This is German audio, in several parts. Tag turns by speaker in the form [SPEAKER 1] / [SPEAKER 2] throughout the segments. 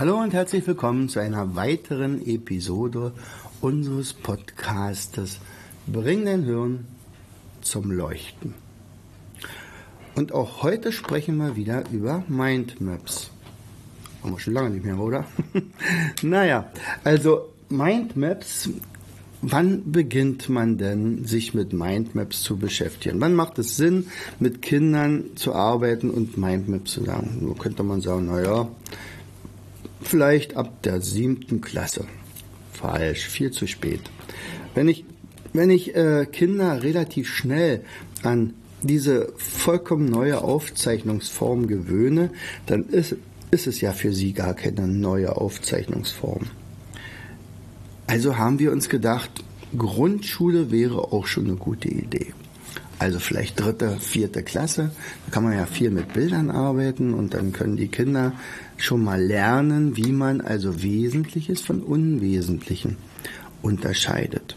[SPEAKER 1] Hallo und herzlich willkommen zu einer weiteren Episode unseres Podcastes Bring dein Hirn zum Leuchten. Und auch heute sprechen wir wieder über Mindmaps. Haben wir schon lange nicht mehr, oder? naja, also Mindmaps, wann beginnt man denn, sich mit Mindmaps zu beschäftigen? Wann macht es Sinn, mit Kindern zu arbeiten und Mindmaps zu lernen? Nur könnte man sagen, naja, vielleicht ab der siebten Klasse. Falsch, viel zu spät. Wenn ich, wenn ich äh, Kinder relativ schnell an diese vollkommen neue Aufzeichnungsform gewöhne, dann ist, ist es ja für sie gar keine neue Aufzeichnungsform. Also haben wir uns gedacht, Grundschule wäre auch schon eine gute Idee. Also vielleicht dritte, vierte Klasse. Da kann man ja viel mit Bildern arbeiten und dann können die Kinder schon mal lernen, wie man also Wesentliches von Unwesentlichen unterscheidet.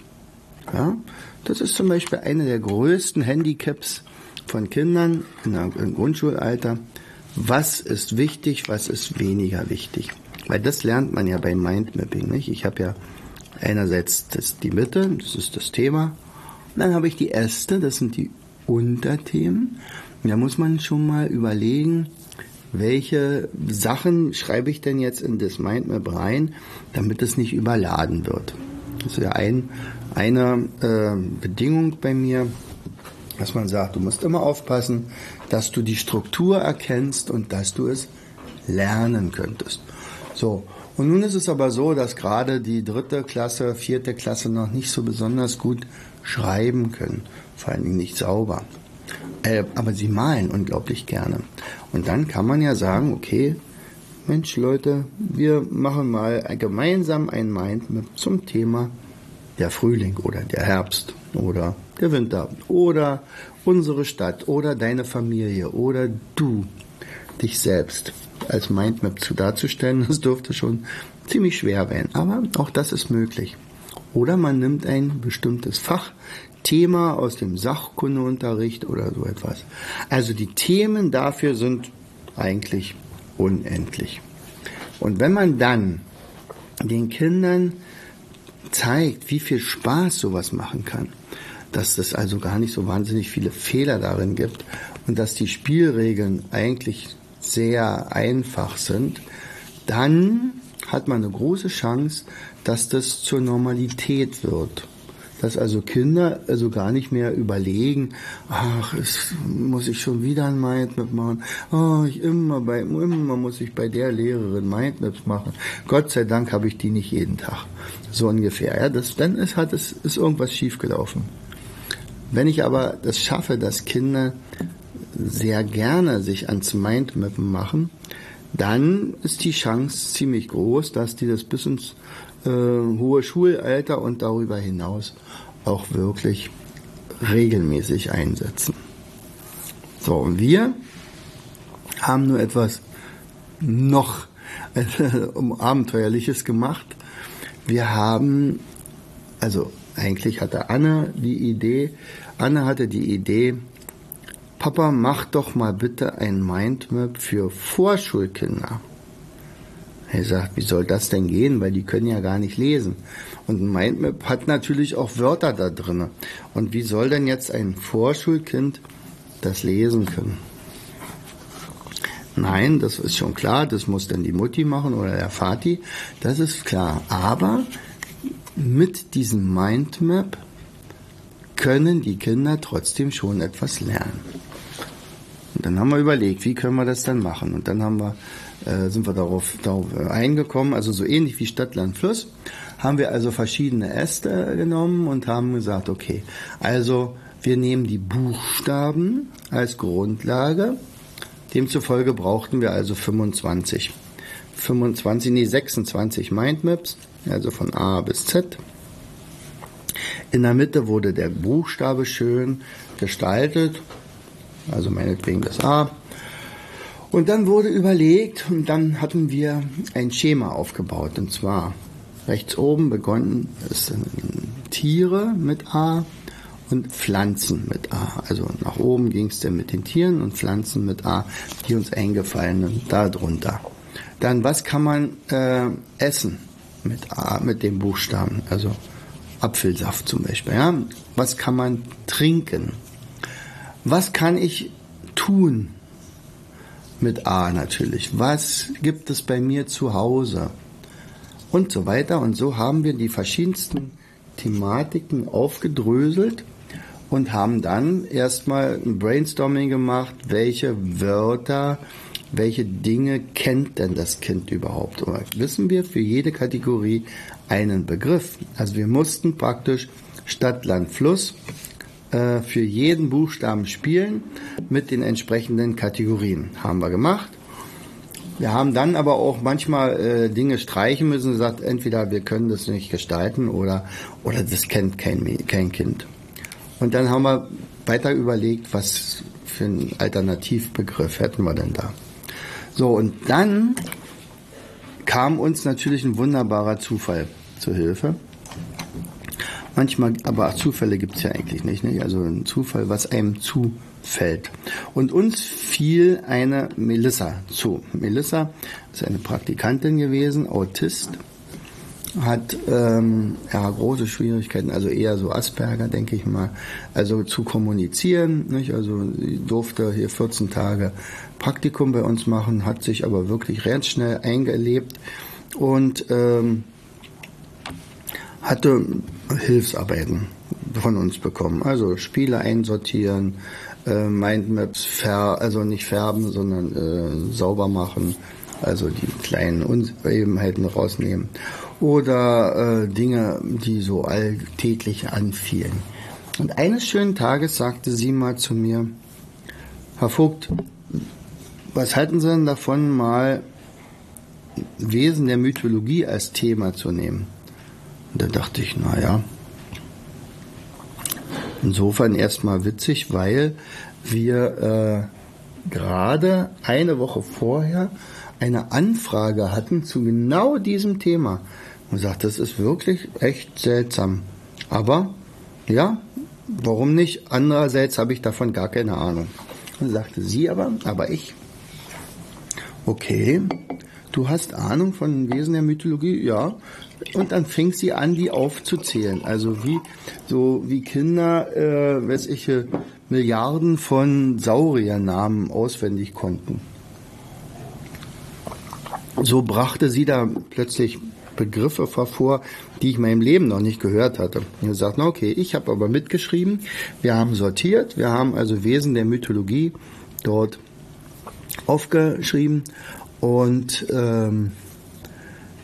[SPEAKER 1] Ja? Das ist zum Beispiel eine der größten Handicaps von Kindern im Grundschulalter. Was ist wichtig, was ist weniger wichtig? Weil das lernt man ja beim Mindmapping, nicht? Ich habe ja einerseits das, die Mitte, das ist das Thema, dann habe ich die Äste, das sind die Unterthemen. Da muss man schon mal überlegen, welche Sachen schreibe ich denn jetzt in das Mindmap rein, damit es nicht überladen wird. Das ist ja ein, eine äh, Bedingung bei mir, dass man sagt, du musst immer aufpassen, dass du die Struktur erkennst und dass du es lernen könntest. So, und nun ist es aber so, dass gerade die dritte Klasse, vierte Klasse noch nicht so besonders gut schreiben können, vor allen Dingen nicht sauber. Äh, aber sie malen unglaublich gerne. Und dann kann man ja sagen, okay, Mensch Leute, wir machen mal gemeinsam ein Mindmap zum Thema der Frühling oder der Herbst oder der Winter oder unsere Stadt oder deine Familie oder du, dich selbst als Mindmap zu darzustellen, das dürfte schon ziemlich schwer werden. Aber auch das ist möglich. Oder man nimmt ein bestimmtes Fachthema aus dem Sachkundeunterricht oder so etwas. Also die Themen dafür sind eigentlich unendlich. Und wenn man dann den Kindern zeigt, wie viel Spaß sowas machen kann, dass es also gar nicht so wahnsinnig viele Fehler darin gibt und dass die Spielregeln eigentlich sehr einfach sind, dann hat man eine große Chance, dass das zur Normalität wird. Dass also Kinder also gar nicht mehr überlegen, ach, es muss ich schon wieder ein Mindmap machen. Oh, ich immer bei, immer muss ich bei der Lehrerin Mindmaps machen. Gott sei Dank habe ich die nicht jeden Tag. So ungefähr. Ja, das, dann ist, hat es, ist irgendwas schiefgelaufen. Wenn ich aber das schaffe, dass Kinder sehr gerne sich ans Mindmappen machen, dann ist die Chance ziemlich groß, dass die das bis ins äh, hohe Schulalter und darüber hinaus auch wirklich regelmäßig einsetzen. So, und wir haben nur etwas noch äh, Abenteuerliches gemacht. Wir haben, also eigentlich hatte Anne die Idee, Anne hatte die Idee, Papa, mach doch mal bitte ein Mindmap für Vorschulkinder. Er sagt, wie soll das denn gehen? Weil die können ja gar nicht lesen. Und ein Mindmap hat natürlich auch Wörter da drin. Und wie soll denn jetzt ein Vorschulkind das lesen können? Nein, das ist schon klar, das muss dann die Mutti machen oder der Vati, das ist klar. Aber mit diesem Mindmap können die Kinder trotzdem schon etwas lernen. Und dann haben wir überlegt, wie können wir das dann machen? Und dann haben wir, äh, sind wir darauf, darauf äh, eingekommen, also so ähnlich wie Stadt, Land, Fluss, haben wir also verschiedene Äste genommen und haben gesagt, okay, also wir nehmen die Buchstaben als Grundlage. Demzufolge brauchten wir also 25. 25, nee, 26 Mindmaps, also von A bis Z. In der Mitte wurde der Buchstabe schön gestaltet, also meinetwegen das A. Und dann wurde überlegt und dann hatten wir ein Schema aufgebaut. Und zwar rechts oben begonnen es Tiere mit A und Pflanzen mit A. Also nach oben ging es dann mit den Tieren und Pflanzen mit A, die uns eingefallen sind, darunter. Dann, was kann man äh, essen mit A, mit dem Buchstaben? Also Apfelsaft zum Beispiel. Ja? Was kann man trinken? Was kann ich tun mit A natürlich? Was gibt es bei mir zu Hause? Und so weiter. Und so haben wir die verschiedensten Thematiken aufgedröselt und haben dann erstmal ein Brainstorming gemacht, welche Wörter, welche Dinge kennt denn das Kind überhaupt? Oder wissen wir für jede Kategorie einen Begriff? Also wir mussten praktisch Stadt, Land, Fluss äh, für jeden Buchstaben spielen mit den entsprechenden Kategorien. Haben wir gemacht. Wir haben dann aber auch manchmal äh, Dinge streichen müssen gesagt, entweder wir können das nicht gestalten oder, oder das kennt kein, kein Kind. Und dann haben wir weiter überlegt, was für einen Alternativbegriff hätten wir denn da. So, und dann kam uns natürlich ein wunderbarer Zufall zur Hilfe. Manchmal, aber Zufälle gibt es ja eigentlich nicht, nicht. Also ein Zufall, was einem zufällt. Und uns fiel eine Melissa zu. Melissa ist eine Praktikantin gewesen, Autist hat ähm, ja, große Schwierigkeiten, also eher so Asperger, denke ich mal, also zu kommunizieren. Nicht? Also sie durfte hier 14 Tage Praktikum bei uns machen, hat sich aber wirklich ganz schnell eingelebt und ähm, hatte Hilfsarbeiten von uns bekommen. Also Spiele einsortieren, äh, Mindmaps fär also nicht färben, sondern äh, sauber machen, also die kleinen Unebenheiten rausnehmen oder äh, Dinge, die so alltäglich anfielen. Und eines schönen Tages sagte sie mal zu mir, Herr Vogt, was halten Sie denn davon, mal Wesen der Mythologie als Thema zu nehmen? Und da dachte ich, naja, insofern erstmal witzig, weil wir äh, gerade eine Woche vorher eine Anfrage hatten zu genau diesem Thema und sagt, das ist wirklich echt seltsam. Aber ja, warum nicht? Andererseits habe ich davon gar keine Ahnung. Und sagte sie aber, aber ich. Okay, du hast Ahnung von Wesen der Mythologie? Ja. Und dann fing sie an, die aufzuzählen. Also wie, so wie Kinder, äh, weiß ich, Milliarden von Sauriernamen auswendig konnten. So brachte sie da plötzlich Begriffe hervor, die ich in meinem Leben noch nicht gehört hatte. Und er sagt, okay, ich habe aber mitgeschrieben, wir haben sortiert, wir haben also Wesen der Mythologie dort aufgeschrieben und ähm,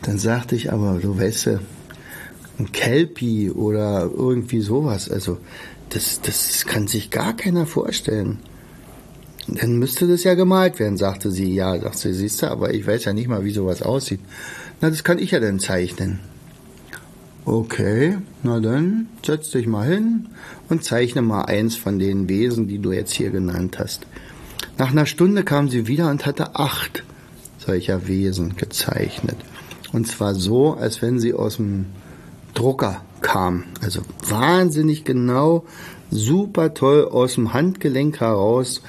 [SPEAKER 1] dann sagte ich aber, du weißt ein Kelpie oder irgendwie sowas, also das, das kann sich gar keiner vorstellen. Dann müsste das ja gemalt werden, sagte sie. Ja, sagte sie, siehst du, aber ich weiß ja nicht mal, wie sowas aussieht. Na, das kann ich ja dann zeichnen. Okay, na dann setz dich mal hin und zeichne mal eins von den Wesen, die du jetzt hier genannt hast. Nach einer Stunde kam sie wieder und hatte acht solcher Wesen gezeichnet. Und zwar so, als wenn sie aus dem Drucker kam. Also wahnsinnig genau, super toll aus dem Handgelenk heraus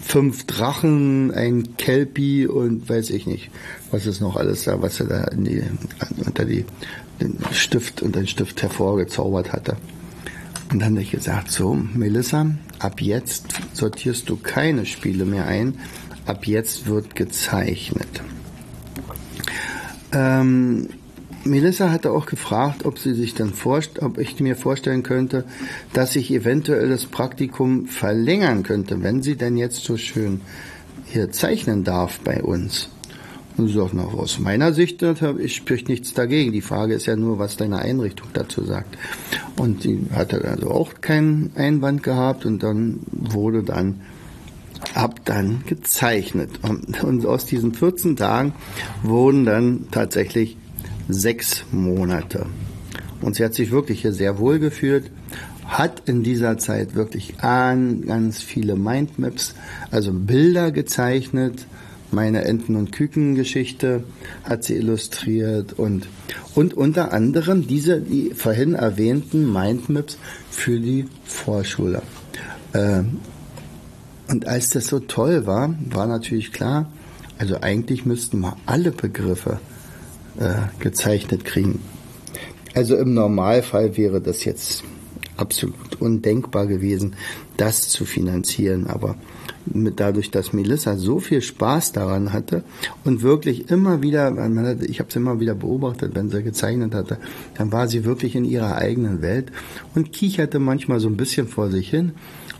[SPEAKER 1] fünf Drachen, ein Kelpie und weiß ich nicht, was ist noch alles da, was er da in die, unter die, den Stift und den Stift hervorgezaubert hatte. Und dann habe ich gesagt, so, Melissa, ab jetzt sortierst du keine Spiele mehr ein, ab jetzt wird gezeichnet. Ähm, Melissa hatte auch gefragt, ob sie sich dann vorst ob ich mir vorstellen könnte, dass ich eventuell das Praktikum verlängern könnte, wenn sie denn jetzt so schön hier zeichnen darf bei uns. Und sie sagt, noch aus meiner Sicht ich spricht nichts dagegen. Die Frage ist ja nur, was deine Einrichtung dazu sagt. Und sie hatte also auch keinen Einwand gehabt und dann wurde dann habe dann gezeichnet. Und, und aus diesen 14 Tagen wurden dann tatsächlich sechs Monate. Und sie hat sich wirklich hier sehr wohl gefühlt, hat in dieser Zeit wirklich an ganz viele Mindmaps, also Bilder gezeichnet. Meine Enten- und Küken-Geschichte hat sie illustriert und, und unter anderem diese, die vorhin erwähnten Mindmaps für die Vorschule. Ähm, und als das so toll war, war natürlich klar, also eigentlich müssten wir alle Begriffe äh, gezeichnet kriegen. Also im Normalfall wäre das jetzt absolut undenkbar gewesen, das zu finanzieren. Aber dadurch, dass Melissa so viel Spaß daran hatte und wirklich immer wieder, ich habe es immer wieder beobachtet, wenn sie gezeichnet hatte, dann war sie wirklich in ihrer eigenen Welt und kicherte manchmal so ein bisschen vor sich hin.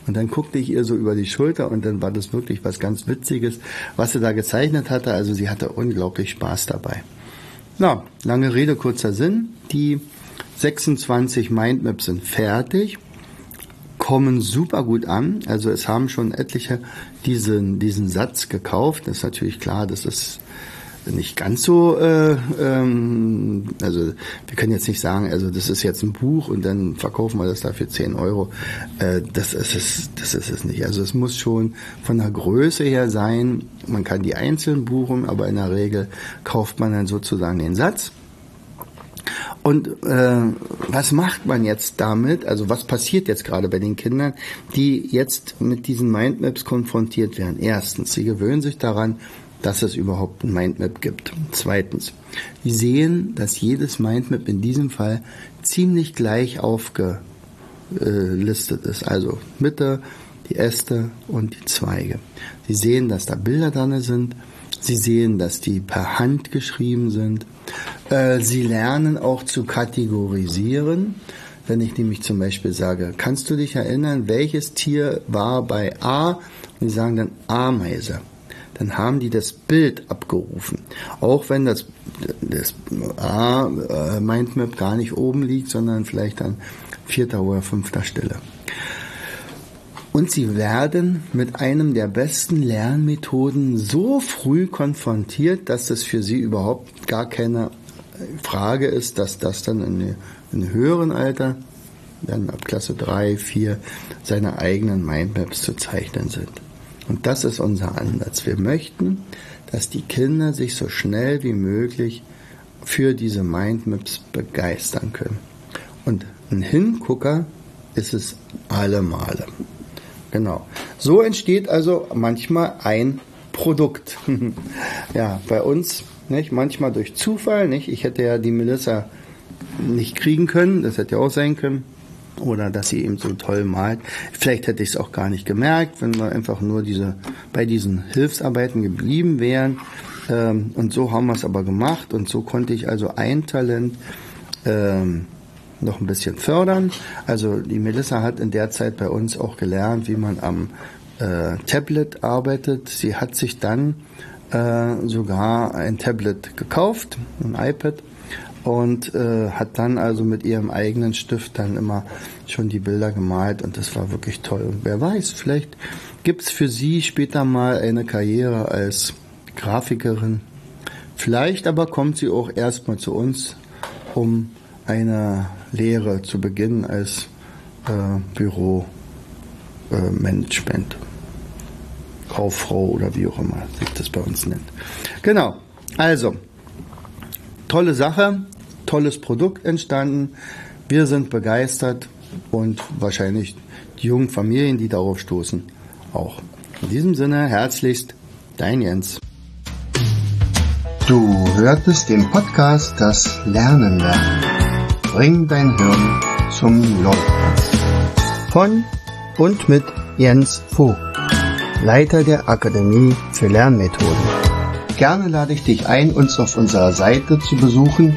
[SPEAKER 1] Und dann guckte ich ihr so über die Schulter und dann war das wirklich was ganz Witziges, was sie da gezeichnet hatte. Also sie hatte unglaublich Spaß dabei. Na, lange Rede, kurzer Sinn. Die 26 Mindmaps sind fertig, kommen super gut an. Also es haben schon etliche diesen, diesen Satz gekauft. Das ist natürlich klar, das ist nicht ganz so, äh, ähm, also wir können jetzt nicht sagen, also das ist jetzt ein Buch und dann verkaufen wir das da für 10 Euro. Äh, das, ist es, das ist es nicht. Also es muss schon von der Größe her sein. Man kann die einzeln buchen, aber in der Regel kauft man dann sozusagen den Satz. Und äh, was macht man jetzt damit? Also was passiert jetzt gerade bei den Kindern, die jetzt mit diesen Mindmaps konfrontiert werden? Erstens, sie gewöhnen sich daran, dass es überhaupt ein Mindmap gibt. Zweitens, sie sehen, dass jedes Mindmap in diesem Fall ziemlich gleich aufgelistet ist. Also Mitte, die Äste und die Zweige. Sie sehen, dass da Bilder dran sind. Sie sehen, dass die per Hand geschrieben sind. Äh, sie lernen auch zu kategorisieren. Wenn ich nämlich zum Beispiel sage, kannst du dich erinnern, welches Tier war bei A? Und die sagen dann Ameise. Dann haben die das Bild abgerufen. Auch wenn das, das A äh, Mindmap gar nicht oben liegt, sondern vielleicht an vierter oder fünfter Stelle. Und sie werden mit einem der besten Lernmethoden so früh konfrontiert, dass es für sie überhaupt gar keine Frage ist, dass das dann in, einem höheren Alter, dann ab Klasse 3, 4, seine eigenen Mindmaps zu zeichnen sind. Und das ist unser Ansatz. Wir möchten, dass die Kinder sich so schnell wie möglich für diese Mindmaps begeistern können. Und ein Hingucker ist es alle Male. Genau. So entsteht also manchmal ein Produkt. ja, bei uns nicht? Manchmal durch Zufall, nicht? Ich hätte ja die Melissa nicht kriegen können, das hätte ja auch sein können. Oder dass sie eben so toll malt. Vielleicht hätte ich es auch gar nicht gemerkt, wenn wir einfach nur diese, bei diesen Hilfsarbeiten geblieben wären. Ähm, und so haben wir es aber gemacht und so konnte ich also ein Talent ähm, noch ein bisschen fördern. Also die Melissa hat in der Zeit bei uns auch gelernt, wie man am äh, Tablet arbeitet. Sie hat sich dann äh, sogar ein Tablet gekauft, ein iPad und äh, hat dann also mit ihrem eigenen Stift dann immer schon die Bilder gemalt und das war wirklich toll. Und wer weiß, vielleicht gibt es für sie später mal eine Karriere als Grafikerin. Vielleicht aber kommt sie auch erstmal zu uns, um eine Lehre zu beginnen als äh, Büromanagement. Äh, Kauffrau oder wie auch immer sich das bei uns nennt. Genau. Also, tolle Sache, tolles Produkt entstanden. Wir sind begeistert und wahrscheinlich die jungen Familien, die darauf stoßen, auch. In diesem Sinne, herzlichst, dein Jens.
[SPEAKER 2] Du hörtest den Podcast Das Lernen lernen. Bring dein Hirn zum Leuchten.
[SPEAKER 1] Von und mit Jens Vogt. Leiter der Akademie für Lernmethoden.
[SPEAKER 2] Gerne lade ich dich ein, uns auf unserer Seite zu besuchen.